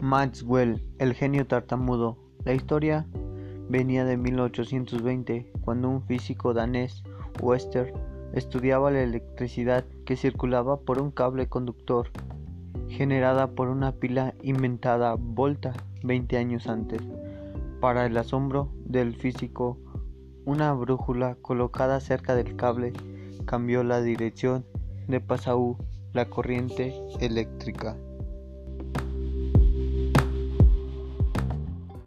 Maxwell, el genio tartamudo. La historia venía de 1820, cuando un físico danés, Wester, estudiaba la electricidad que circulaba por un cable conductor, generada por una pila inventada Volta 20 años antes. Para el asombro del físico, una brújula colocada cerca del cable cambió la dirección de Passau la corriente eléctrica.